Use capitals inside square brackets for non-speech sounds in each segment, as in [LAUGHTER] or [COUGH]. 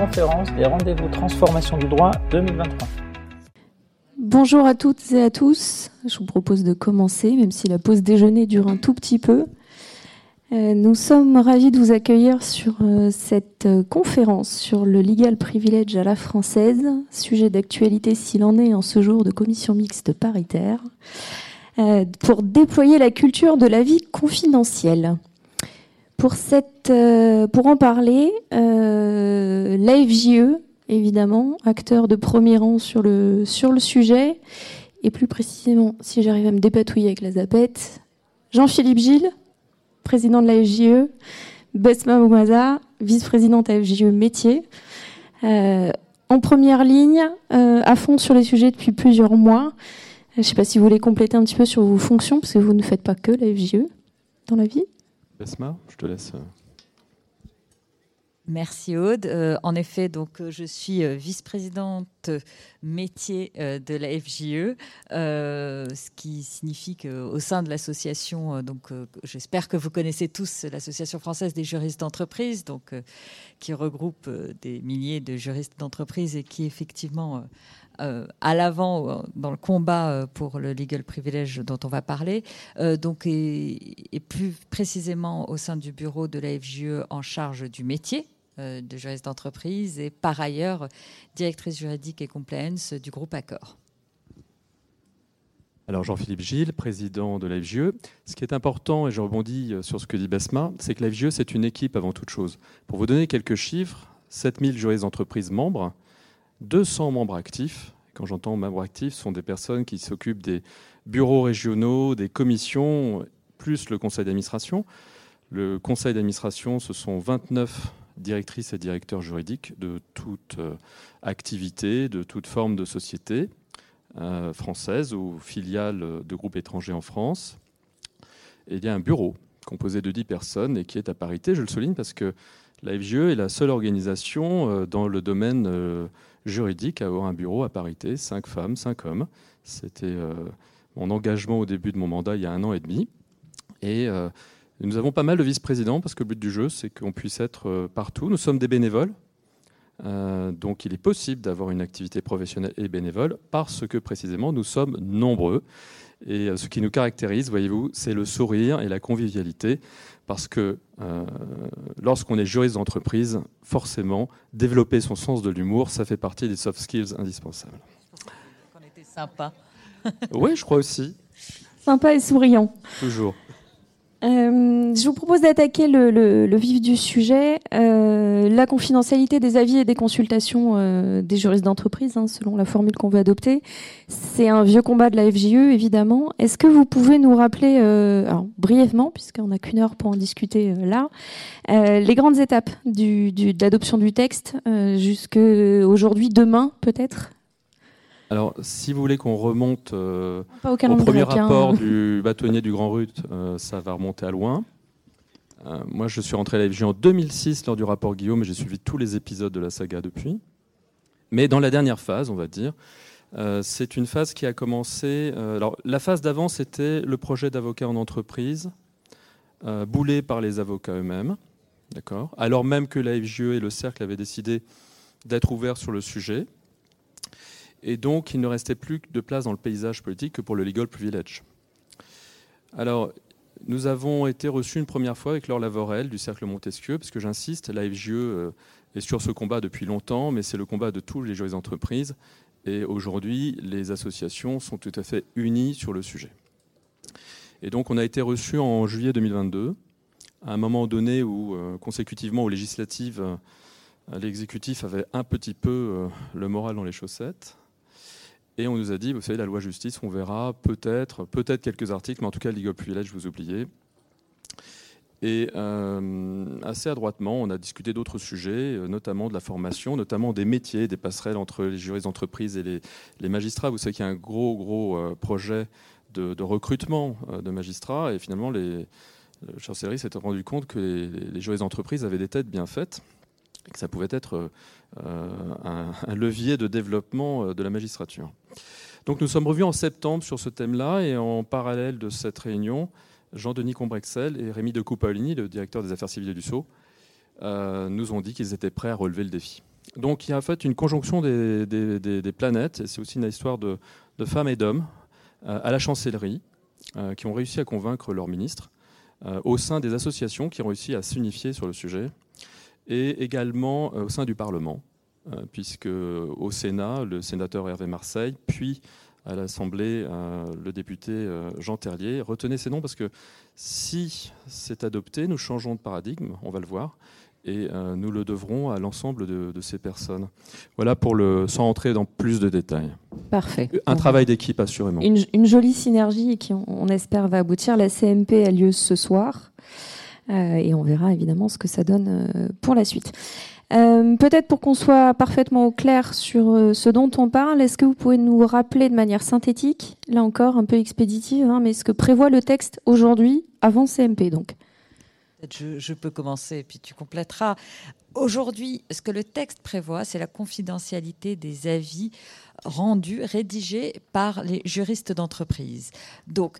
conférence des rendez-vous transformation du droit 2023. Bonjour à toutes et à tous. Je vous propose de commencer, même si la pause déjeuner dure un tout petit peu. Euh, nous sommes ravis de vous accueillir sur euh, cette euh, conférence sur le legal privilege à la française, sujet d'actualité s'il en est en ce jour de commission mixte paritaire, pour déployer la culture de la vie confidentielle. Pour, cette, pour en parler, l'AFJE, évidemment, acteur de premier rang sur le, sur le sujet, et plus précisément, si j'arrive à me dépatouiller avec la zapette, Jean-Philippe Gilles, président de la FJE, Besma Boumaza, vice-présidente à FJE Métier. Euh, en première ligne, euh, à fond sur les sujets depuis plusieurs mois. Je ne sais pas si vous voulez compléter un petit peu sur vos fonctions, parce que vous ne faites pas que la FJE dans la vie. Euh, Merci Aude. Euh, en effet, donc euh, je suis vice-présidente métier de la FJE, ce qui signifie qu'au sein de l'association, donc j'espère que vous connaissez tous l'association française des juristes d'entreprise, donc qui regroupe des milliers de juristes d'entreprise et qui effectivement à l'avant dans le combat pour le legal privilege dont on va parler, donc et, plus précisément au sein du bureau de la FJE en charge du métier, euh, de juriste d'entreprise et par ailleurs directrice juridique et compliance du groupe Accor. Alors Jean-Philippe Gilles, président de l'AFGE. Ce qui est important, et je rebondis sur ce que dit Besma, c'est que l'AFGE, c'est une équipe avant toute chose. Pour vous donner quelques chiffres, 7000 juristes d'entreprise membres, 200 membres actifs. Quand j'entends membres actifs, ce sont des personnes qui s'occupent des bureaux régionaux, des commissions, plus le conseil d'administration. Le conseil d'administration, ce sont 29 directrices et directeurs juridiques de toute euh, activité, de toute forme de société euh, française ou filiale de groupes étrangers en France. Et il y a un bureau composé de 10 personnes et qui est à parité. Je le souligne parce que la FGE est la seule organisation euh, dans le domaine juridique à avoir un bureau à parité, 5 femmes, 5 hommes. C'était mon engagement au début de mon mandat il y a un an et demi. Et nous avons pas mal de vice-présidents parce que le but du jeu, c'est qu'on puisse être euh, partout. Nous sommes des bénévoles. Euh, donc il est possible d'avoir une activité professionnelle et bénévole parce que précisément nous sommes nombreux. Et euh, ce qui nous caractérise, voyez-vous, c'est le sourire et la convivialité. Parce que lorsqu'on est juriste d'entreprise, forcément, développer son sens de l'humour, ça fait partie des soft skills indispensables. On était sympa. oui, je crois aussi. Sympa et souriant. Toujours. Euh, je vous propose d'attaquer le, vif du sujet, euh, la confidentialité des avis et des consultations euh, des juristes d'entreprise, hein, selon la formule qu'on veut adopter. C'est un vieux combat de la FJE, évidemment. Est-ce que vous pouvez nous rappeler, alors, brièvement, puisqu'on n'a qu'une heure pour en discuter là, les grandes étapes du, du, de l'adoption du texte, jusqu'à aujourd'hui, demain peut-être? Alors, si vous voulez qu'on remonte euh, au premier rapport du bâtonnier du Grand Rut, euh, ça va remonter à loin. Euh, moi, je suis rentré à la en 2006 lors du rapport Guillaume, et j'ai suivi tous les épisodes de la saga depuis. Mais dans la dernière phase, on va dire, c'est une phase qui a commencé. alors, la phase d'avant, c'était le projet d'avocat en entreprise, boulé par les avocats eux-mêmes, d'accord? Alors même que la FJE et le cercle avaient décidé d'être ouverts sur le sujet. Et donc, il ne restait plus de place dans le paysage politique que pour le legal privilege. Alors, nous avons été reçus une première fois avec Laure Lavorel du Cercle Montesquieu, parce que j'insiste, la FGE euh, est sur ce combat depuis longtemps, mais c'est le combat de tous les juristes d'entreprise. Et aujourd'hui, les associations sont tout à fait unies sur le sujet. Et donc, on a été reçus en juillet 2022, à un moment donné où, euh, consécutivement aux législatives, euh, l'exécutif avait un petit peu le moral dans les chaussettes. Et on nous a dit, vous savez, la loi justice, on verra peut-être, peut-être quelques articles, mais en tout cas, Legal Privilege, vous oubliez. Et euh, assez adroitement, on a discuté d'autres sujets, euh, notamment de la formation, notamment des métiers, des passerelles entre les juristes d'entreprise et les, magistrats. Vous savez qu'il y a un gros, gros euh, projet de, recrutement de magistrats, et finalement, les, le chancellerie s'est rendu compte que les, les juristes d'entreprise avaient des têtes bien faites, que ça pouvait être euh, un, levier de développement euh, de la magistrature. Donc nous sommes revus en septembre sur ce thème-là et en parallèle de cette réunion, Jean-Denis Combrexel et Rémi de Coupaolini, le directeur des affaires civiles du Sceau, euh, nous ont dit qu'ils étaient prêts à relever le défi. Donc il y a en fait une conjonction des, planètes, et c'est aussi une histoire de, femmes et d'hommes à la chancellerie qui ont réussi à convaincre leur ministre, au sein des associations qui ont réussi à s'unifier sur le sujet, et également au sein du Parlement, puisque au Sénat, le sénateur Hervé Marseille, puis à l'Assemblée le député Jean Terlier. Retenez ces noms parce que si c'est adopté, nous changeons de paradigme, on va le voir, et euh, nous le devrons à l'ensemble de, ces personnes. Voilà pour le, sans entrer dans plus de détails. Parfait. Un travail d'équipe assurément. Une, jolie synergie qui, on, espère, va aboutir. La CMP a lieu ce soir euh, et on verra évidemment ce que ça donne euh, pour la suite. Peut-être pour qu'on soit parfaitement au clair sur ce dont on parle, est-ce que vous pouvez nous rappeler de manière synthétique, là encore un peu expéditive, hein, mais ce que prévoit le texte aujourd'hui avant CMP donc je, peux commencer et puis tu compléteras. Aujourd'hui, ce que le texte prévoit, c'est la confidentialité des avis rendus, rédigés par les juristes d'entreprise. Donc,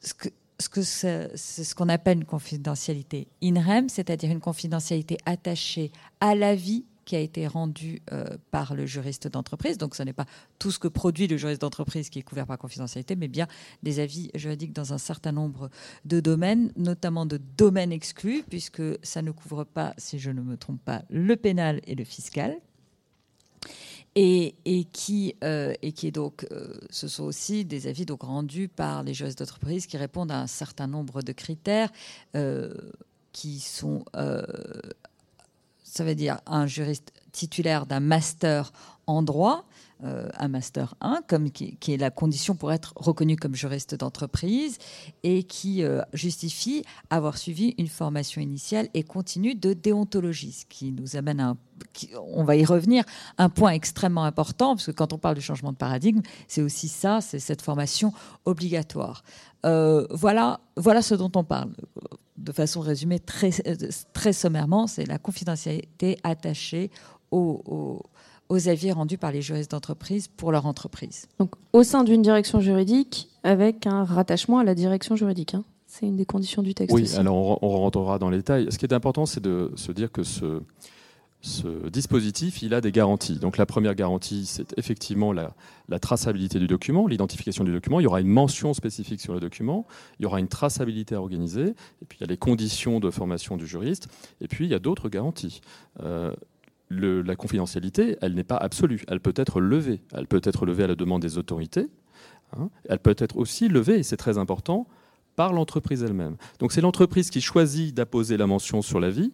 ce que, ce que c'est ce qu'on appelle une confidentialité in rem, c'est-à-dire une confidentialité attachée à l'avis qui a été rendu euh, par le juriste d'entreprise. Donc ce n'est pas tout ce que produit le juriste d'entreprise qui est couvert par confidentialité, mais bien des avis juridiques dans un certain nombre de domaines, notamment de domaines exclus, puisque ça ne couvre pas, si je ne me trompe pas, le pénal et le fiscal. Et, qui, euh, et qui est donc, euh, ce sont aussi des avis donc rendus par les juristes d'entreprise qui répondent à un certain nombre de critères qui sont ça veut dire un juriste titulaire d'un master en droit, euh, un master 1, comme, qui, est la condition pour être reconnu comme juriste d'entreprise, et qui euh, justifie avoir suivi une formation initiale et continue de déontologie, ce qui nous amène à un on va y revenir, un point extrêmement important, parce que quand on parle du changement de paradigme, c'est aussi ça, c'est cette formation obligatoire. Euh, voilà, voilà ce dont on parle de façon résumée très, très sommairement, c'est la confidentialité attachée aux, avis rendus par les juristes d'entreprise pour leur entreprise. Donc, au sein d'une direction juridique, avec un rattachement à la direction juridique. Hein. C'est une des conditions du texte. Oui, alors on, on rentrera dans les détails. Ce qui est important, c'est de se dire que ce, ce dispositif, il a des garanties. Donc la première garantie, c'est effectivement la, traçabilité du document, l'identification du document. Il y aura une mention spécifique sur le document, il y aura une traçabilité à organiser, et puis il y a les conditions de formation du juriste, et puis il y a d'autres garanties. Euh, la confidentialité, elle n'est pas absolue, elle peut être levée. Elle peut être levée à la demande des autorités, hein. elle peut être aussi levée, et c'est très important, par l'entreprise elle-même. Donc c'est l'entreprise qui choisit d'apposer la mention sur l'avis,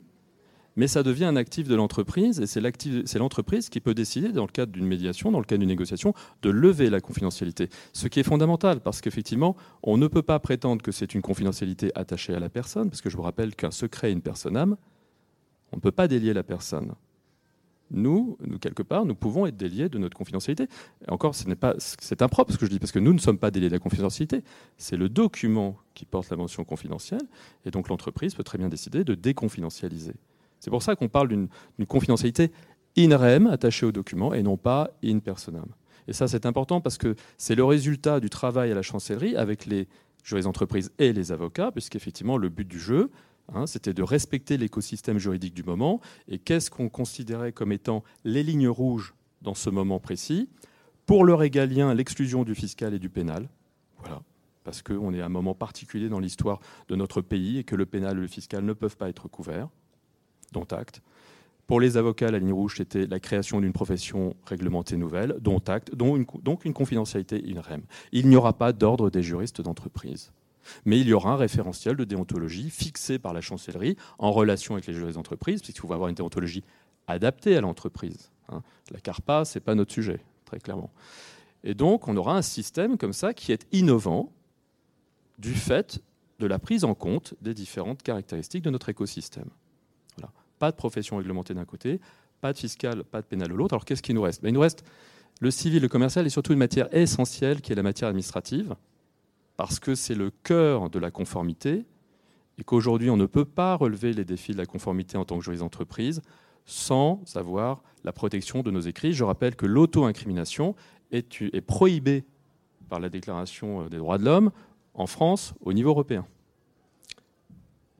mais ça devient un actif de l'entreprise et c'est l'entreprise qui peut décider, dans le cadre d'une médiation, dans le cadre d'une négociation, de lever la confidentialité. Ce qui est fondamental parce qu'effectivement, on ne peut pas prétendre que c'est une confidentialité attachée à la personne, parce que je vous rappelle qu'un secret est une personne âme. On ne peut pas délier la personne. Nous, nous, quelque part, nous pouvons être déliés de notre confidentialité. Encore, ce n'est pas, c'est impropre ce que je dis, parce que nous ne sommes pas déliés de la confidentialité. C'est le document qui porte la mention confidentielle, et donc l'entreprise peut très bien décider de déconfidentialiser. C'est pour ça qu'on parle d'une confidentialité in rem attachée au document et non pas in personam. Et ça, c'est important parce que c'est le résultat du travail à la chancellerie avec les juristes d'entreprise et les avocats, puisqu'effectivement, le but du jeu, hein, c'était de respecter l'écosystème juridique du moment. Et qu'est-ce qu'on considérait comme étant les lignes rouges dans ce moment précis? Pour le régalien, l'exclusion du fiscal et du pénal. Voilà. Parce qu'on est à un moment particulier dans l'histoire de notre pays et que le pénal et le fiscal ne peuvent pas être couverts dont acte. Pour les avocats, la ligne rouge, c'était la création d'une profession réglementée nouvelle, dont acte, donc une confidentialité INREM. Il n'y aura pas d'ordre des juristes d'entreprise. Mais il y aura un référentiel de déontologie fixé par la chancellerie en relation avec les d'entreprise, puisqu'il faut avoir une déontologie adaptée à l'entreprise. Hein. La CARPA, ce n'est pas notre sujet, très clairement. Et donc, on aura un système comme ça qui est innovant du fait de la prise en compte des différentes caractéristiques de notre écosystème. Pas de profession réglementée d'un côté, pas de fiscal, pas de pénal de l'autre. Alors qu'est-ce qui nous reste? Ben, Il nous reste le civil, le commercial et surtout une matière essentielle qui est la matière administrative, parce que c'est le cœur de la conformité et qu'aujourd'hui on ne peut pas relever les défis de la conformité en tant que juriste d'entreprise sans avoir la protection de nos écrits. Je rappelle que l'auto-incrimination est, est prohibée par la Déclaration des droits de l'homme en France au niveau européen.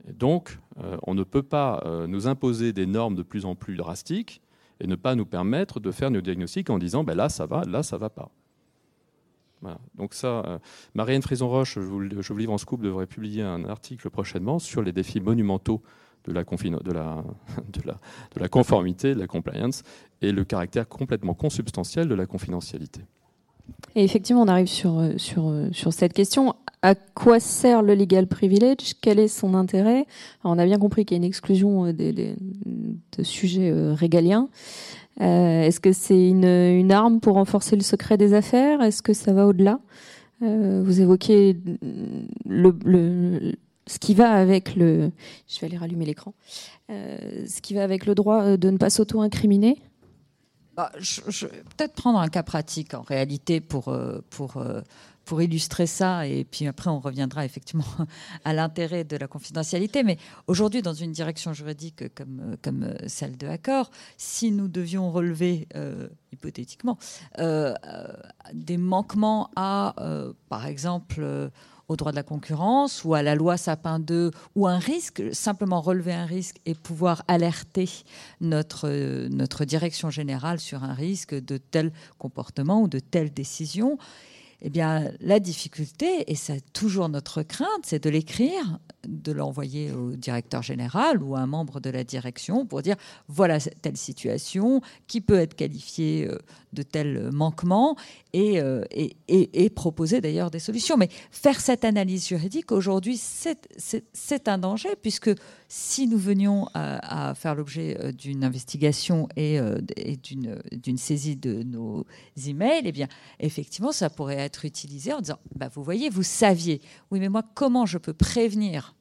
Donc, euh, on ne peut pas euh, nous imposer des normes de plus en plus drastiques et ne pas nous permettre de faire nos diagnostics en disant ben là ça va, là ça va pas. Donc ça, euh, Marianne Frison-Roche, je, vous, livre en scoop, devrait publier un article prochainement sur les défis monumentaux [LAUGHS] de la, conformité, de la compliance, et le caractère complètement consubstantiel de la confidentialité. Et effectivement, on arrive sur, euh, sur, euh, sur cette question. À quoi sert le legal privilege? Quel est son intérêt? On a bien compris qu'il y a une exclusion euh, des, de sujets régaliens. Est-ce que c'est une, arme pour renforcer le secret des affaires? Est-ce que ça va au-delà? Vous évoquez ce qui va avec le. Je vais aller rallumer l'écran. ce qui va avec le droit de ne pas s'auto-incriminer? Bah, je, peut-être prendre un cas pratique en réalité pour, euh, pour, euh, pour illustrer ça, et puis après on reviendra effectivement [LAUGHS] à l'intérêt de la confidentialité. Mais aujourd'hui, dans une direction juridique comme, comme celle de Accor, si nous devions relever, euh, hypothétiquement, des manquements à, par exemple, au droit de la concurrence ou à la loi Sapin 2 ou un risque, simplement relever un risque et pouvoir alerter notre, notre direction générale sur un risque de tel comportement ou de telle décision, eh bien, la difficulté, et c'est toujours notre crainte, c'est de l'écrire, de l'envoyer au directeur général ou à un membre de la direction pour dire voilà telle situation qui peut être qualifiée euh, de tel manquement euh, et, et, et, proposer d'ailleurs des solutions. Mais faire cette analyse juridique aujourd'hui, c'est un danger puisque si nous venions à, faire l'objet euh, d'une investigation et, d'une saisie de nos emails, eh bien, effectivement, ça pourrait être utilisé en disant bah, Vous voyez, vous saviez. Oui, mais moi, comment je peux prévenir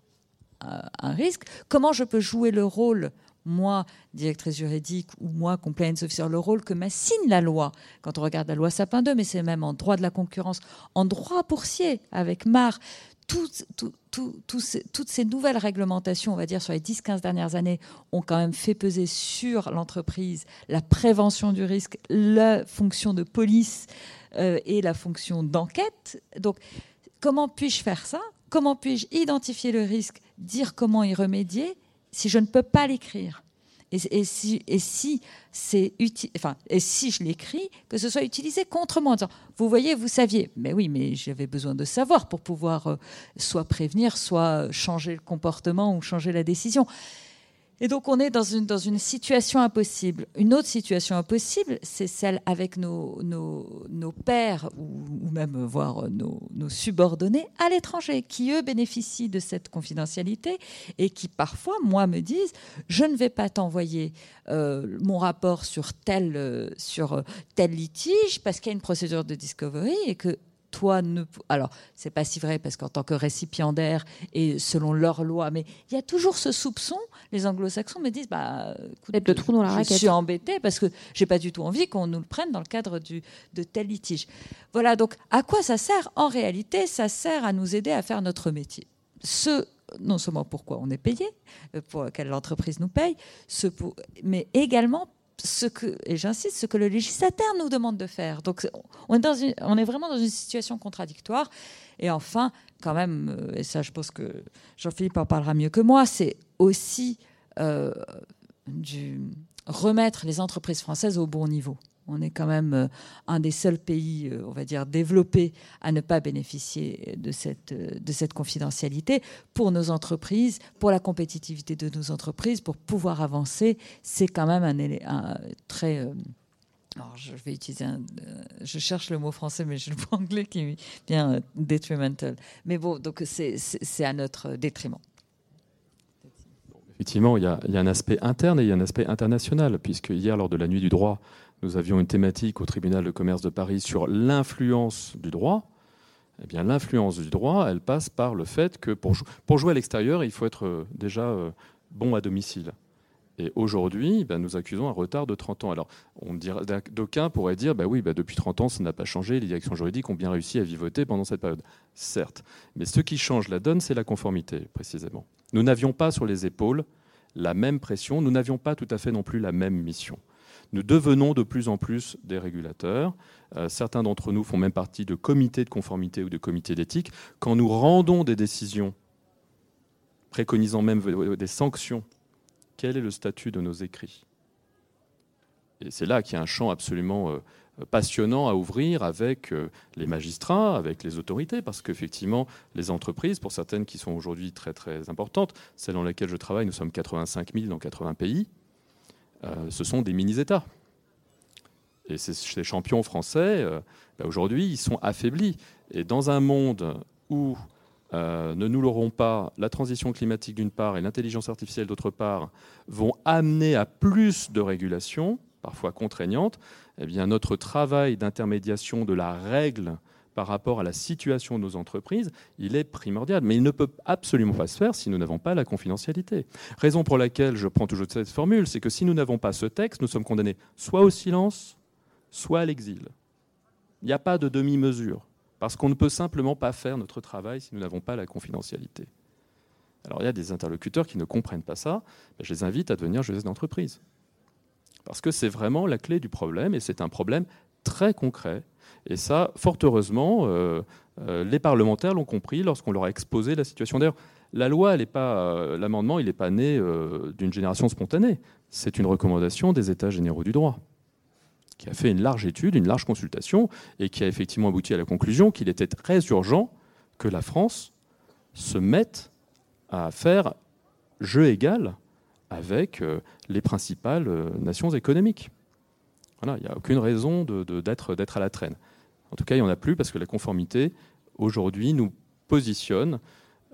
un risque? Comment je peux jouer le rôle moi, directrice juridique, ou moi, compliance officer, le rôle que m'assigne la loi, quand on regarde la loi Sapin 2, mais c'est même en droit de la concurrence, en droit boursier, avec MAR, toutes ces nouvelles réglementations, on va dire, sur les 10-15 dernières années, ont quand même fait peser sur l'entreprise la prévention du risque, la fonction de police euh, et la fonction d'enquête. Donc, comment puis-je faire ça? Comment puis-je identifier le risque, dire comment y remédier? Si je ne peux pas l'écrire et, si, et si c'est enfin, et si je l'écris, que ce soit utilisé contre moi en disant, vous voyez, vous saviez, mais oui, mais j'avais besoin de savoir pour pouvoir euh, soit prévenir, soit changer le comportement ou changer la décision. Et donc on est dans une, situation impossible. Une autre situation impossible, c'est celle avec nos, nos, nos pères ou, même voire nos, nos subordonnés à l'étranger, qui eux bénéficient de cette confidentialité et qui parfois, moi, me disent, je ne vais pas t'envoyer euh, mon rapport sur tel, euh, sur tel litige parce qu'il y a une procédure de discovery et que toi ne. Alors, c'est pas si vrai parce qu'en tant que récipiendaire et selon leur loi, mais il y a toujours ce soupçon. Les anglo-saxons me disent bah, écoute, le trou dans la je suis embêté parce que j'ai pas du tout envie qu'on nous le prenne dans le cadre du, de tel litige. Voilà, donc à quoi ça sert? En réalité, ça sert à nous aider à faire notre métier. Ce non seulement pourquoi on est payé, euh, pour quelle l'entreprise nous paye, ce mais également ce que, et j'insiste, ce que le législateur nous demande de faire. Donc on est, dans on est vraiment dans une situation contradictoire. Et enfin, quand même, euh, et ça je pense que Jean-Philippe en parlera mieux que moi, c'est aussi euh, du, remettre les entreprises françaises au bon niveau. On est quand même euh, un des seuls pays, euh, on va dire, développés à ne pas bénéficier de cette, euh, de cette confidentialité pour nos entreprises, pour la compétitivité de nos entreprises, pour pouvoir avancer. C'est quand même un, très... alors je vais utiliser un, je cherche le mot français, mais j'ai le mot anglais qui vient detrimental. Mais bon, donc c'est à notre détriment. Effectivement, il y, a, un aspect interne et il y a un aspect international, puisque hier, lors de la nuit du droit, nous avions une thématique au tribunal de commerce de Paris sur l'influence du droit. Eh bien, l'influence du droit, elle passe par le fait que pour, jouer à l'extérieur, il faut être euh, déjà euh, bon à domicile. Et aujourd'hui, ben, nous accusons un retard de 30 ans. Alors, d'aucuns pourraient dire, bah oui, bah, depuis 30 ans, ça n'a pas changé, les directions juridiques ont bien réussi à vivoter pendant cette période. Certes, mais ce qui change la donne, c'est la conformité, précisément. Nous n'avions pas sur les épaules la même pression, nous n'avions pas tout à fait non plus la même mission. Nous devenons de plus en plus des régulateurs. Euh, certains d'entre nous font même partie de comités de conformité ou de comités d'éthique. Quand nous rendons des décisions, préconisant même des sanctions, quel est le statut de nos écrits? Et c'est là qu'il y a un champ absolument passionnant à ouvrir avec les magistrats, avec les autorités, parce qu'effectivement, les entreprises, pour certaines qui sont aujourd'hui très très importantes, celles dans lesquelles je travaille, nous sommes 85 000 dans 80 pays, ce sont des mini-États. Et ces champions français, bah, aujourd'hui, ils sont affaiblis. Et dans un monde où euh, ne nous l'aurons pas, la transition climatique d'une part et l'intelligence artificielle d'autre part vont amener à plus de régulation, parfois contraignantes, eh notre travail d'intermédiation de la règle par rapport à la situation de nos entreprises, il est primordial. Mais il ne peut absolument pas se faire si nous n'avons pas la confidentialité. Raison pour laquelle je prends toujours cette formule, c'est que si nous n'avons pas ce texte, nous sommes condamnés soit au silence, soit à l'exil. Il n'y a pas de demi-mesure. Parce qu'on ne peut simplement pas faire notre travail si nous n'avons pas la confidentialité. Alors il y a des interlocuteurs qui ne comprennent pas ça, mais je les invite à devenir juristes d'entreprise. Parce que c'est vraiment la clé du problème, et c'est un problème très concret. Et ça, fort heureusement, euh, euh, les parlementaires l'ont compris lorsqu'on leur a exposé la situation. D'ailleurs, la loi, euh, l'amendement, il n'est pas né d'une génération spontanée. C'est une recommandation des États généraux du droit qui a fait une large étude, une large consultation, et qui a effectivement abouti à la conclusion qu'il était très urgent que la France se mette à faire jeu égal avec les principales nations économiques. Voilà, il n'y a aucune raison d'être à la traîne. En tout cas, il n'y en a plus parce que la conformité, aujourd'hui, nous positionne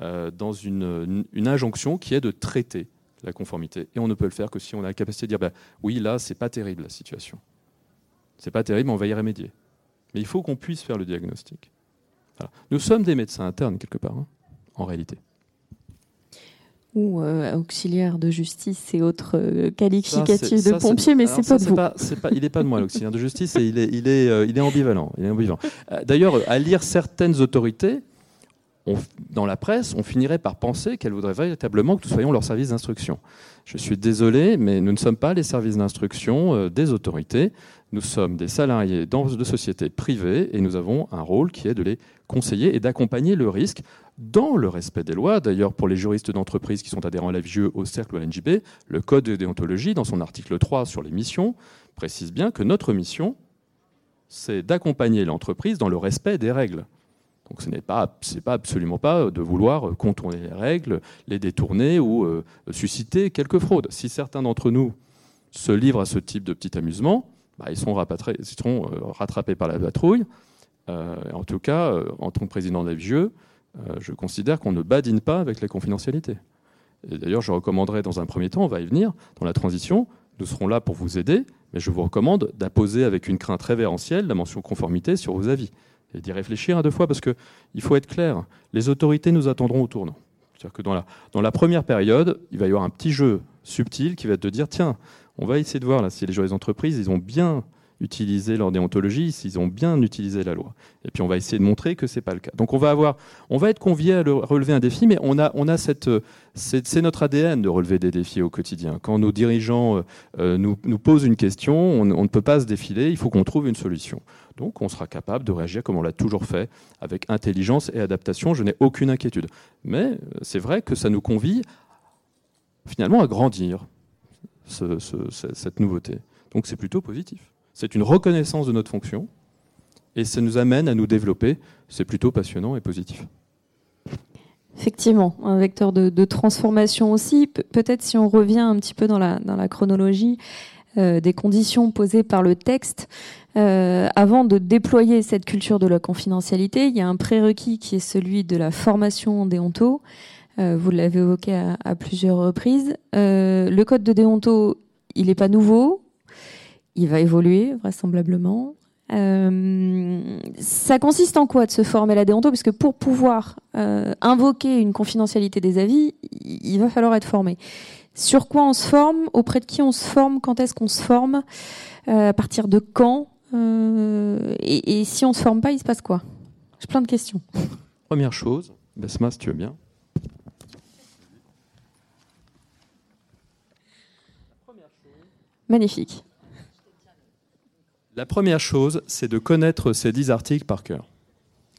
euh, dans une, injonction qui est de traiter la conformité. Et on ne peut le faire que si on a la capacité de dire, bah, oui, là, c'est pas terrible la situation. C'est pas terrible, on va y remédier. Mais il faut qu'on puisse faire le diagnostic. Nous sommes des médecins internes, quelque part, hein, en réalité. Ou euh, auxiliaire de justice et autres euh, qualificatifs de pompiers, mais c'est pas de vous. Pas, il n'est pas de moi, l'auxiliaire de justice, et il est, il est, euh, il est ambivalent. Il est ambivalent. D'ailleurs, à lire certaines autorités, dans la presse, on finirait par penser qu'elles voudraient véritablement que nous soyons leur service d'instruction. Je suis désolé, mais nous ne sommes pas les services d'instruction des autorités. Nous sommes des salariés dans de sociétés privées et nous avons un rôle qui est de les conseiller et d'accompagner le risque dans le respect des lois. D'ailleurs, pour les juristes d'entreprise qui sont adhérents à la VIE, au cercle ou à l'NJB, le Code de déontologie, dans son article 3 sur les missions, précise bien que notre mission, c'est d'accompagner l'entreprise dans le respect des règles. Donc ce n'est pas, pas absolument pas de vouloir contourner les règles, les détourner ou euh, susciter quelques fraudes. Si certains d'entre nous se livrent à ce type de petit amusement, bah, ils, seront euh, rattrapés par la patrouille. Euh, en tout cas, en tant que président des vieux, je considère qu'on ne badine pas avec la confidentialité. Et d'ailleurs, je recommanderais dans un premier temps, on va y venir, dans la transition, nous serons là pour vous aider, mais je vous recommande d'apposer avec une crainte révérentielle la mention conformité sur vos avis et d'y réfléchir à deux fois parce qu'il faut être clair, les autorités nous attendront au tournant. C'est-à-dire que dans la, première période, il va y avoir un petit jeu subtil qui va de dire tiens, on va essayer de voir là, si les juristes d'entreprise, ils ont bien utilisé leur déontologie, s'ils ont bien utilisé la loi. Et puis on va essayer de montrer que ce n'est pas le cas. Donc on va avoir, on va être convié à relever un défi, mais on a, on a cette, c'est notre ADN de relever des défis au quotidien. Quand nos dirigeants euh, nous, nous, posent une question, on, on, ne peut pas se défiler, il faut qu'on trouve une solution. Donc on sera capable de réagir comme on l'a toujours fait, avec intelligence et adaptation. Je n'ai aucune inquiétude. Mais euh, c'est vrai que ça nous convie finalement à grandir, cette nouveauté. Donc c'est plutôt positif. C'est une reconnaissance de notre fonction et ça nous amène à nous développer. C'est plutôt passionnant et positif. Effectivement, un vecteur de, transformation aussi. Peut-être si on revient un petit peu dans la, chronologie euh, des conditions posées par le texte, euh, avant de déployer cette culture de la confidentialité, il y a un prérequis qui est celui de la formation déonto. Euh, vous l'avez évoqué à, plusieurs reprises. Le code de déonto, il n'est pas nouveau. Il va évoluer vraisemblablement. Euh, ça consiste en quoi de se former à la déonto? Puisque pour pouvoir invoquer une confidentialité des avis, il va falloir être formé. Sur quoi on se forme? Auprès de qui on se forme? Quand est-ce qu'on se forme? À partir de quand? Et, et, si on se forme pas, il se passe quoi? J'ai plein de questions. [LAUGHS] Première chose, Besma, si tu veux bien? Magnifique. La première chose, c'est de connaître ces dix articles par cœur.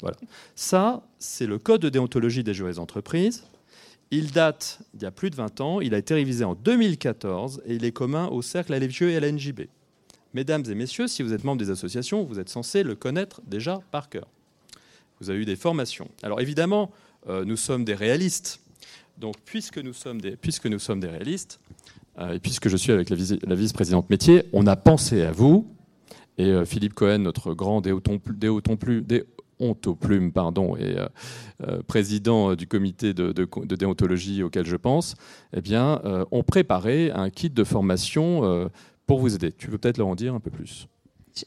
Voilà. Ça, c'est le code de déontologie des juristes d'entreprise. Il date d'il y a plus de 20 ans. Il a été révisé en 2014 et il est commun au cercle à l'FGE et à la. Mesdames et messieurs, si vous êtes membre des associations, vous êtes censés le connaître déjà par cœur. Vous avez eu des formations. Alors évidemment, euh, nous sommes des réalistes. Donc puisque nous sommes des, puisque nous sommes des réalistes, euh, et puisque je suis avec la, vice-présidente métier, on a pensé à vous. Et euh, Philippe Cohen, notre grand déontoplume, pardon, et président du comité de, déontologie auquel je pense, eh bien, ont préparé un kit de formation pour vous aider. Tu veux peut-être leur en dire un peu plus?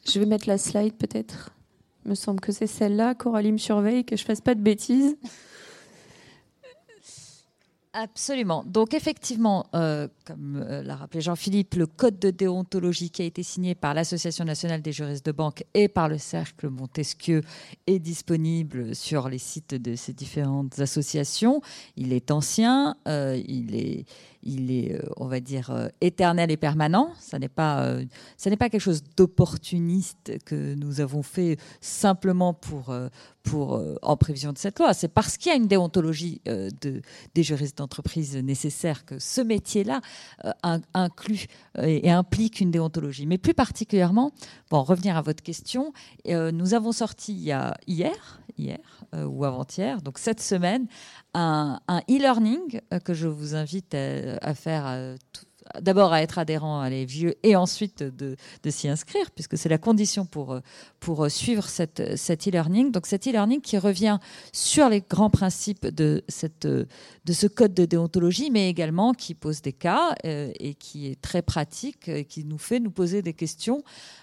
Je vais mettre la slide peut-être? Il me semble que c'est celle-là. Coralie me surveille, que je fasse pas de bêtises. Absolument. Donc effectivement, euh, comme euh, l'a rappelé Jean-Philippe, le code de déontologie qui a été signé par l'Association nationale des juristes de banque et par le Cercle Montesquieu est disponible sur les sites de ces différentes associations. Il est ancien, euh, il est il est, euh, on va dire, euh, éternel et permanent. Ça n'est pas, euh, ça n'est pas quelque chose d'opportuniste que nous avons fait simplement pour, pour en prévision de cette loi. C'est parce qu'il y a une déontologie de, des juristes d'entreprise nécessaire que ce métier-là inclut et, implique une déontologie. Mais plus particulièrement, pour revenir à votre question, nous avons sorti hier, hier ou avant-hier, donc cette semaine, un, e-learning que je vous invite à, faire euh, d'abord à être adhérent à les vieux et ensuite de, s'y inscrire, puisque c'est la condition pour, euh, pour suivre cette, cet e-learning. Donc cet e-learning qui revient sur les grands principes de, cette, de ce code de déontologie, mais également qui pose des cas et qui est très pratique, et qui nous fait nous poser des questions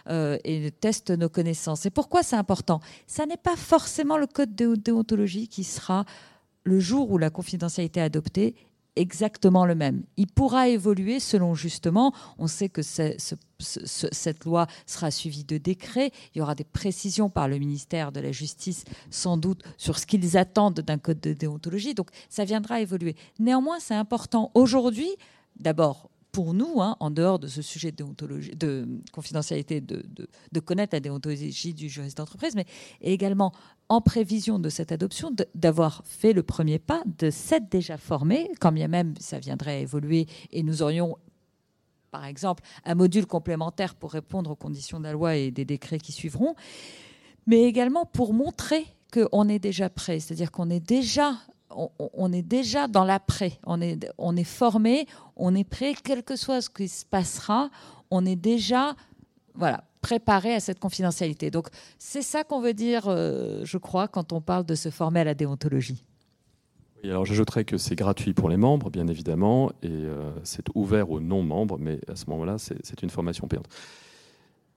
et teste nos connaissances. Et pourquoi c'est important? Ça n'est pas forcément le code de déontologie qui sera le jour où la confidentialité est adoptée, exactement le même. Il pourra évoluer selon justement, on sait que cette loi sera suivie de décrets, il y aura des précisions par le ministère de la Justice sans doute sur ce qu'ils attendent d'un code de déontologie, donc ça viendra évoluer. Néanmoins, c'est important aujourd'hui, d'abord pour nous, hein, en dehors de ce sujet de, de confidentialité, de, de, connaître la déontologie du juriste d'entreprise, mais également en prévision de cette adoption, d'avoir fait le premier pas, de s'être déjà formé, quand bien même ça viendrait évoluer et nous aurions par exemple un module complémentaire pour répondre aux conditions de la loi et des décrets qui suivront, mais également pour montrer qu'on est déjà prêt, c'est-à-dire qu'on est déjà on, est déjà dans l'après. On est, on est formé, on est prêt, quel que soit ce qui se passera, on est déjà voilà, préparé à cette confidentialité. Donc c'est ça qu'on veut dire, euh, je crois, quand on parle de se former à la déontologie. Oui, alors j'ajouterais que c'est gratuit pour les membres, bien évidemment, et euh, c'est ouvert aux non-membres, mais à ce moment-là, c'est une formation payante.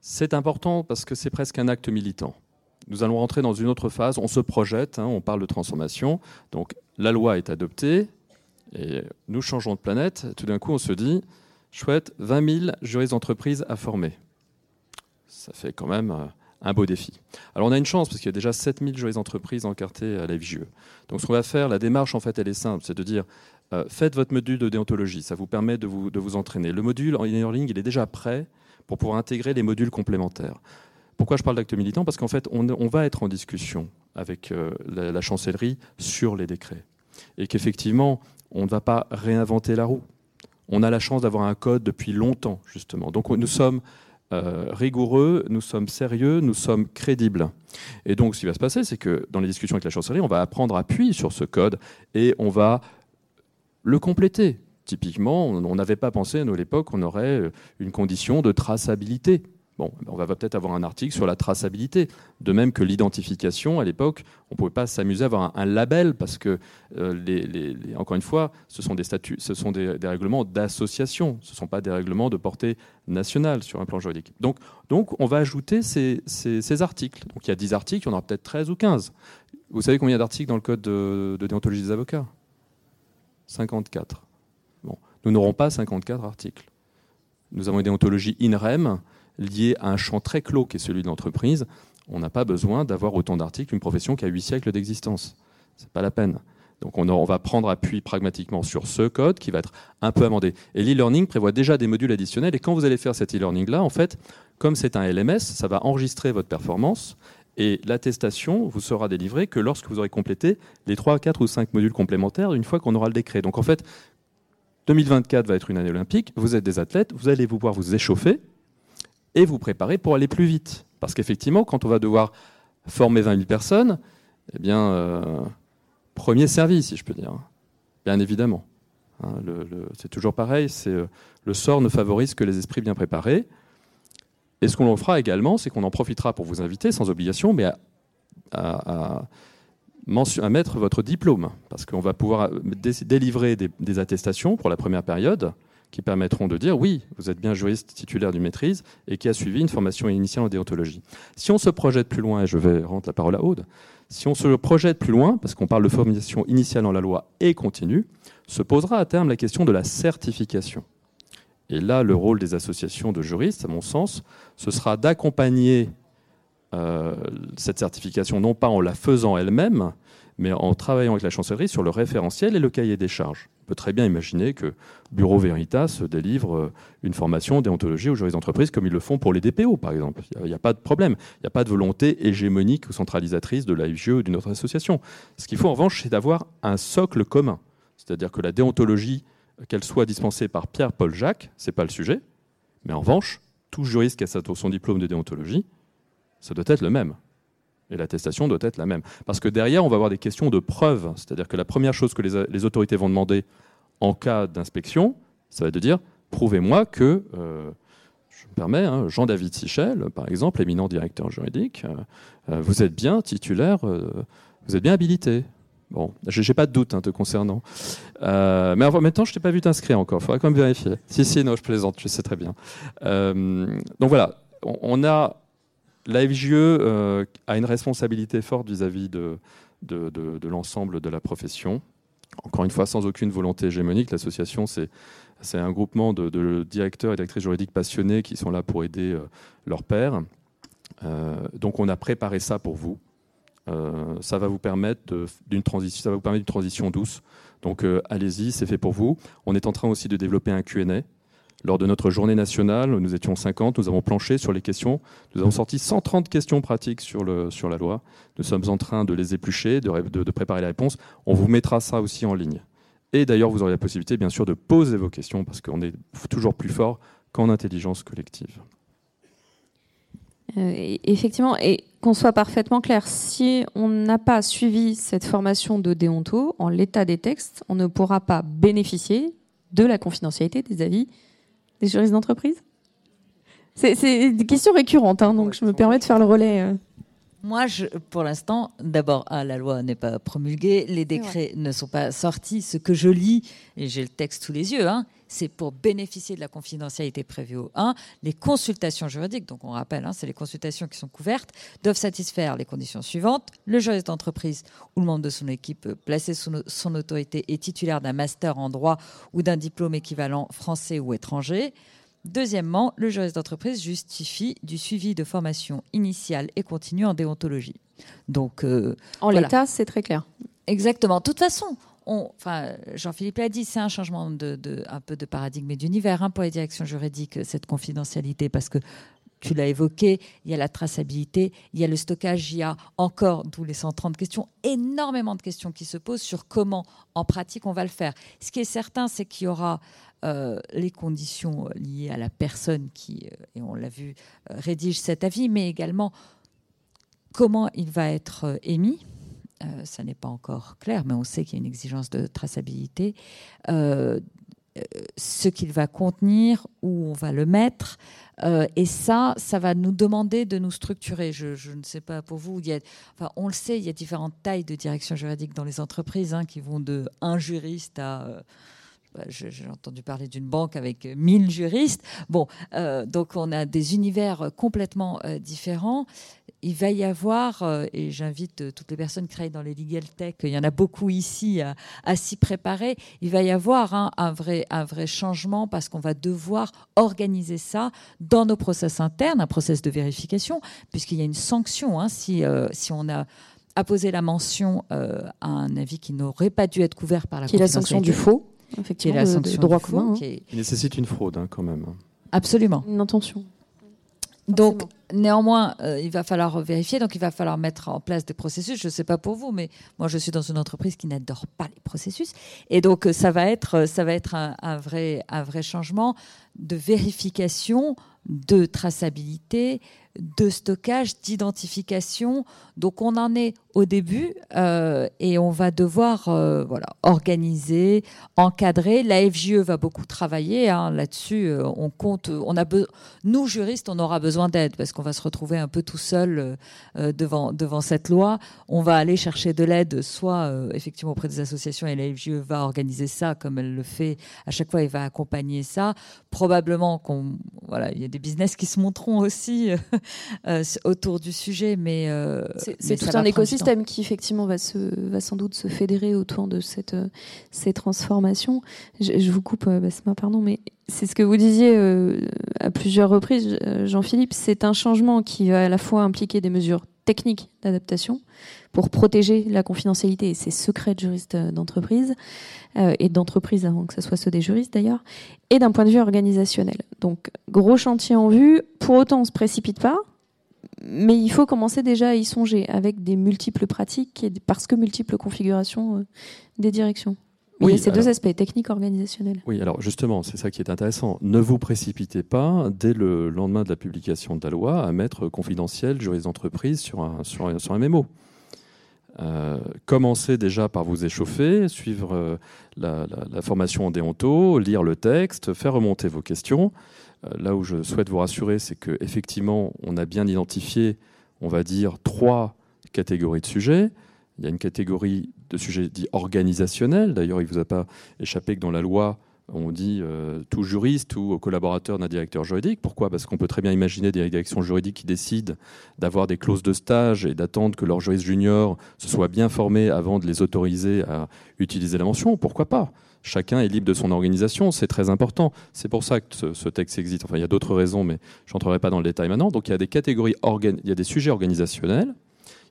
C'est important parce que c'est presque un acte militant nous allons rentrer dans une autre phase. On se projette, hein, on parle de transformation. Donc la loi est adoptée et nous changeons de planète. Tout d'un coup, on se dit chouette, 20 000 juristes d'entreprise à former. Ça fait quand même euh, un beau défi. Alors on a une chance parce qu'il y a déjà 7 000 juristes d'entreprise encartés à la FGE. Donc ce qu'on va faire, la démarche en fait, elle est simple, c'est de dire euh, faites votre module de déontologie, ça vous permet de vous, de vous entraîner. Le module en e-learning, il est déjà prêt pour pouvoir intégrer les modules complémentaires. Pourquoi je parle d'acte militant Parce qu'en fait, on, va être en discussion avec euh, la, chancellerie sur les décrets. Et qu'effectivement, on ne va pas réinventer la roue. On a la chance d'avoir un code depuis longtemps, justement. Donc nous sommes euh, rigoureux, nous sommes sérieux, nous sommes crédibles. Et donc ce qui va se passer, c'est que dans les discussions avec la chancellerie, on va prendre appui sur ce code et on va le compléter. Typiquement, on n'avait pas pensé à nous à l'époque qu'on aurait euh, une condition de traçabilité Bon, on va peut-être avoir un article sur la traçabilité. De même que l'identification, à l'époque, on ne pouvait pas s'amuser à avoir un, label parce que, euh, encore une fois, ce sont des statuts, ce sont des, règlements d'association, ce ne sont pas des règlements de portée nationale sur un plan juridique. Donc, on va ajouter ces, articles. Donc il y a 10 articles, il y en aura peut-être 13 ou 15. Vous savez combien d'articles dans le code de, déontologie des avocats? 54. Bon, nous n'aurons pas 54 articles. Nous avons une déontologie INREM lié à un champ très clos qui est celui de l'entreprise, on n'a pas besoin d'avoir autant d'articles qu'une profession qui a huit siècles d'existence. Ce n'est pas la peine. Donc on, va prendre appui pragmatiquement sur ce code qui va être un peu amendé. Et l'e-learning prévoit déjà des modules additionnels. Et quand vous allez faire cet e-learning-là, en fait, comme c'est un LMS, ça va enregistrer votre performance. Et l'attestation vous sera délivrée que lorsque vous aurez complété les 3, 4 ou 5 modules complémentaires, une fois qu'on aura le décret. Donc en fait, 2024 va être une année olympique, vous êtes des athlètes, vous allez pouvoir vous échauffer, et vous préparer pour aller plus vite. Parce qu'effectivement, quand on va devoir former 20 000 personnes, eh bien, euh, premier service, si je peux dire, bien évidemment. Hein, c'est toujours pareil, c'est, euh, le sort ne favorise que les esprits bien préparés. Et ce qu'on fera également, c'est qu'on en profitera pour vous inviter, sans obligation, mais à, mettre votre diplôme, parce qu'on va pouvoir délivrer des, attestations pour la première période qui permettront de dire oui, vous êtes bien juriste titulaire d'une maîtrise et qui a suivi une formation initiale en déontologie. Si on se projette plus loin, et je vais rendre la parole à Aude, si on se projette plus loin, parce qu'on parle de formation initiale en la loi et continue, se posera à terme la question de la certification. Et là, le rôle des associations de juristes, à mon sens, ce sera d'accompagner euh, cette certification, non pas en la faisant elle-même, mais en travaillant avec la chancellerie sur le référentiel et le cahier des charges. Peut très bien imaginer que Bureau Veritas délivre euh, une formation déontologie aux juristes d'entreprise comme ils le font pour les DPO, par exemple. Il n'y a, pas de problème. Il n'y a pas de volonté hégémonique ou centralisatrice de la ou d'une autre association. Ce qu'il faut en revanche, c'est d'avoir un socle commun. C'est-à-dire que la déontologie qu'elle soit dispensée par Pierre-Paul Jacques, ce n'est pas le sujet, mais en revanche, tout juriste qui a son diplôme de déontologie, ça doit être le même. Et l'attestation doit être la même. Parce que derrière, on va avoir des questions de preuve. C'est-à-dire que la première chose que les, autorités vont demander en cas d'inspection, ça va être de dire prouvez-moi que, euh, je me permets, hein, Jean-David Sichel, par exemple, éminent directeur juridique, euh, euh, vous êtes bien titulaire, vous êtes bien habilité. Bon, je n'ai pas de doute hein, te concernant. Mais en même temps, je t'ai pas vu t'inscrire encore. Il faudra quand même vérifier. Si, si, non, je plaisante, je sais très bien. Donc voilà, on, a. La FGE euh, a une responsabilité forte vis-à-vis de, l'ensemble de la profession. Encore une fois, sans aucune volonté hégémonique, l'association, c'est un groupement de, directeurs et directrices juridiques passionnés qui sont là pour aider leurs pairs. donc on a préparé ça pour vous. Euh, ça va vous permettre d'une transition, transition douce. Donc euh, allez-y, c'est fait pour vous. On est en train aussi de développer un Q&A. Lors de notre journée nationale, nous étions 50, nous avons planché sur les questions. Nous avons sorti 130 questions pratiques sur, la loi. Nous sommes en train de les éplucher, de, de, préparer les réponses. On vous mettra ça aussi en ligne. Et d'ailleurs, vous aurez la possibilité, bien sûr, de poser vos questions parce qu'on est toujours plus fort qu'en intelligence collective. Euh, effectivement, et qu'on soit parfaitement clair, si on n'a pas suivi cette formation de déonto, en l'état des textes, on ne pourra pas bénéficier de la confidentialité des avis des juristes d'entreprise? C'est des questions récurrentes, hein, donc je me permets de faire le relais. Euh. Moi, je, pour l'instant, d'abord, ah, la loi n'est pas promulguée, les décrets ne sont pas sortis. Ce que je lis, et j'ai le texte sous les yeux, hein, c'est pour bénéficier de la confidentialité prévue au 1. Les consultations juridiques, donc on rappelle, hein, c'est les consultations qui sont couvertes, doivent satisfaire les conditions suivantes. Le juriste d'entreprise ou le membre de son équipe placé sous son autorité est titulaire d'un master en droit ou d'un diplôme équivalent français ou étranger. Deuxièmement, le juriste d'entreprise justifie du suivi de formation initiale et continue en déontologie. Donc, euh, en l'état, c'est très clair. Exactement. De toute façon, Jean-Philippe l'a dit, c'est un changement de, un peu de paradigme et d'univers hein, pour les directions juridiques, cette confidentialité, parce que tu l'as évoqué, il y a la traçabilité, il y a le stockage, il y a encore, d'où les 130 questions, énormément de questions qui se posent sur comment, en pratique, on va le faire. Ce qui est certain, c'est qu'il y aura euh, les conditions liées à la personne qui, euh, et on l'a vu, euh, rédige cet avis, mais également comment il va être émis euh, ça n'est pas encore clair, mais on sait qu'il y a une exigence de traçabilité, euh, euh, ce qu'il va contenir, où on va le mettre. et ça, ça va nous demander de nous structurer. Je, ne sais pas pour vous, on le sait, il y a différentes tailles de direction juridique dans les entreprises hein, qui vont de un juriste à j'ai entendu parler d'une banque avec 1000 juristes. Bon, donc on a des univers complètement différents. Il va y avoir, euh, et j'invite euh, toutes les personnes qui travaillent dans les legal tech, il y en a beaucoup ici à, s'y préparer, il va y avoir hein, un, vrai, un vrai changement parce qu'on va devoir organiser ça dans nos process internes, un process de vérification, puisqu'il y a une sanction hein, si, euh, si on a apposé la mention à un avis qui n'aurait pas dû être couvert par la Qui est la sanction du faux, effectivement, la sanction droit commun. Hein. Qui, nécessite une fraude quand même. Absolument. Une intention. Donc, néanmoins, euh, il va falloir vérifier, donc il va falloir mettre en place des processus. Je ne sais pas pour vous, mais moi, je suis dans une entreprise qui n'adore pas les processus. Et donc, euh, ça va être, euh, ça va être un, vrai, un vrai changement de vérification de traçabilité, de stockage, d'identification. Donc on en est au début euh, et on va devoir euh, voilà, organiser, encadrer. La FGE va beaucoup travailler hein, là-dessus. Euh, on compte, on a nous juristes, on aura besoin d'aide parce qu'on va se retrouver un peu tout seul devant, devant cette loi. On va aller chercher de l'aide, soit effectivement auprès des associations et la FGE va organiser ça comme elle le fait à chaque fois, et va accompagner ça. Probablement qu'on, voilà, il y a des business qui se monteront aussi euh, autour du sujet, mais euh, c'est tout un écosystème qui effectivement va, se, va sans doute se fédérer autour de cette, euh, ces transformations. Je, vous coupe, Basma, pardon, mais c'est ce que vous disiez à plusieurs reprises, Jean-Philippe, c'est un changement qui va à la fois impliquer des mesures techniques d'adaptation pour protéger la confidentialité et ses secrets de juristes d'entreprise, et d'entreprise avant que ce soit ceux des juristes d'ailleurs, et d'un point de vue organisationnel. Donc, gros chantier en vue. Pour autant, on ne se précipite pas mais il faut commencer déjà à y songer avec des multiples pratiques et parce que multiples configurations euh, des directions. Oui, il y a ces deux aspects, techniques, organisationnels. Oui, alors justement, c'est ça qui est intéressant. Ne vous précipitez pas, dès le lendemain de la publication de la loi, à mettre confidentiel juriste d'entreprise sur un, sur, un, sur un mémo. Euh, commencez déjà par vous échauffer, suivre euh, la, la, formation en déonto, lire le texte, faire remonter vos questions. Euh, là où je souhaite vous rassurer, c'est qu'effectivement, on a bien identifié, on va dire, trois catégories de sujets. Il y a une catégorie de sujets dits organisationnels. D'ailleurs, il ne vous a pas échappé que dans la loi, on dit euh, tout juriste ou collaborateur d'un directeur juridique. Pourquoi? Parce qu'on peut très bien imaginer des directions juridiques qui décident d'avoir des clauses de stage et d'attendre que leurs juristes juniors se soient bien formés avant de les autoriser à utiliser la mention. Pourquoi pas? Chacun est libre de son organisation, c'est très important. C'est pour ça que ce, texte existe. Enfin, il y a d'autres raisons, mais je n'entrerai pas dans le détail maintenant. Donc il y a des catégories, il y a des sujets organisationnels.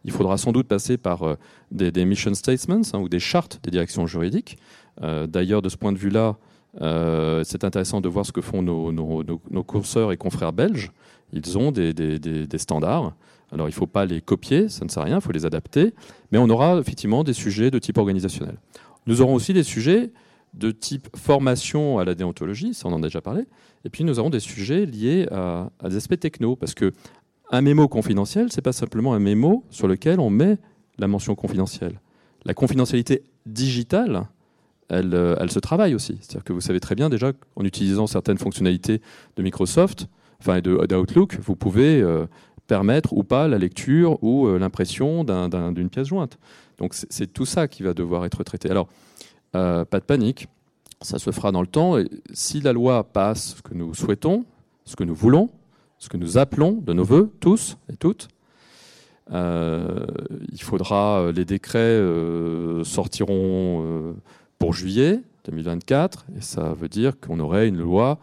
Il faudra sans doute passer par euh, des, mission statements hein, ou des chartes des directions juridiques. Euh, d'ailleurs, de ce point de vue-là, euh, c'est intéressant de voir ce que font nos, nos, et confrères belges. Ils ont des, standards. Alors il ne faut pas les copier, ça ne sert à rien, il faut les adapter. Mais on aura effectivement des sujets de type organisationnel. Nous aurons aussi des sujets de type formation à la déontologie, ça on en a déjà parlé, et puis nous avons des sujets liés à, des aspects techno, parce que un mémo confidentiel, c'est pas simplement un mémo sur lequel on met la mention confidentielle. La confidentialité digitale, elle, euh, elle se travaille aussi. C'est-à-dire que vous savez très bien déjà qu'en utilisant certaines fonctionnalités de Microsoft, enfin d'Outlook, vous pouvez euh, permettre ou pas la lecture ou euh, l'impression d'une pièce jointe. Donc c'est tout ça qui va devoir être traité. Alors, pas de panique, ça se fera dans le temps. Et si la loi passe ce que nous souhaitons, ce que nous voulons, ce que nous appelons de nos voeux, tous et toutes, euh, il faudra, euh, les décrets sortiront pour juillet 2024, et ça veut dire qu'on aurait une loi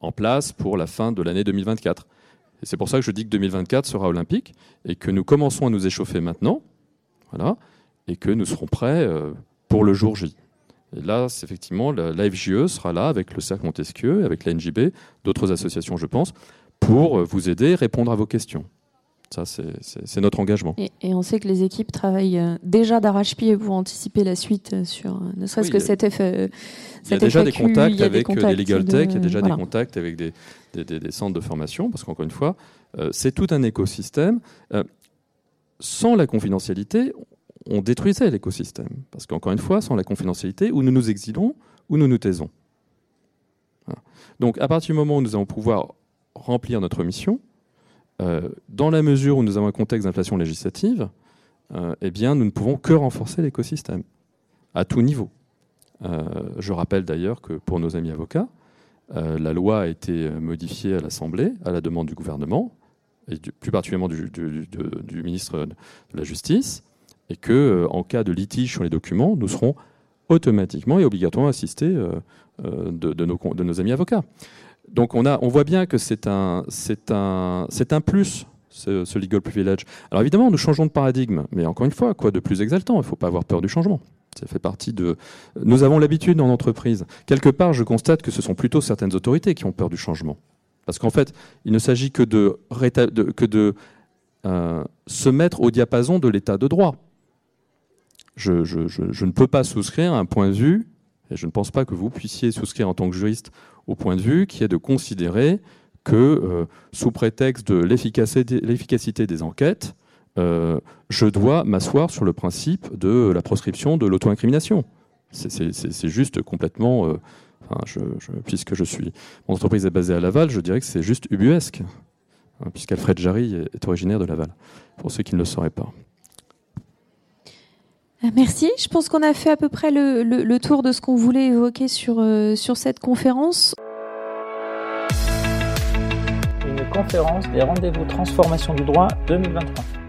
en place pour la fin de l'année 2024. Et c'est pour ça que je dis que 2024 sera olympique et que nous commençons à nous échauffer maintenant. Voilà et que nous serons prêts euh, pour le jour J. Et là, effectivement, la, FGE sera là avec le Cercle Montesquieu, avec la NJB, d'autres associations, je pense, pour euh, vous aider répondre à vos questions. Ça, c'est notre engagement. Et, on sait que les équipes travaillent euh, déjà d'arrache-pied pour anticiper la suite sur ne serait-ce que cet effet. Il y a déjà des contacts avec des legal tech, il y a déjà des contacts avec des, des, centres de formation, parce qu'encore une fois, c'est tout un écosystème. sans la confidentialité, on détruisait l'écosystème. Parce qu'encore une fois, sans la confidentialité, ou nous nous exilons, ou nous nous taisons. Donc à partir du moment où nous allons pouvoir remplir notre mission, euh, dans la mesure où nous avons un contexte d'inflation législative, euh, eh nous ne pouvons que renforcer l'écosystème, à tout niveau. Euh, je rappelle d'ailleurs que pour nos amis avocats, la loi a été modifiée à l'Assemblée à la demande du gouvernement, et plus particulièrement du ministre de la Justice, et que euh, en cas de litige sur les documents, nous serons automatiquement et obligatoirement assistés euh, euh, de, nos, de, amis avocats. Donc on, a, on voit bien que c'est un, un, un plus, ce, legal privilege. Alors évidemment, nous changeons de paradigme, mais encore une fois, quoi de plus exaltant? Il ne faut pas avoir peur du changement. Ça fait partie de. Nous avons l'habitude en entreprise. Quelque part, je constate que ce sont plutôt certaines autorités qui ont peur du changement. Parce qu'en fait, il ne s'agit que de, que de se mettre au diapason de l'état de droit je, ne peux pas souscrire à un point de vue, Et je ne pense pas que vous puissiez souscrire en tant que juriste au point de vue qui est de considérer que, euh, sous prétexte de l'efficacité des enquêtes, euh, je dois m'asseoir sur le principe de la proscription de l'auto-incrimination. C'est juste complètement... Euh, puisque je suis, mon entreprise est basée à Laval, je dirais que c'est juste ubuesque, hein, puisqu'Alfred Jarry est originaire de Laval, pour ceux qui ne le sauraient pas. Euh, merci. Je pense qu'on a fait à peu près le, tour de ce qu'on voulait évoquer sur, euh, sur cette conférence. Une conférence des rendez-vous transformation du droit 2023.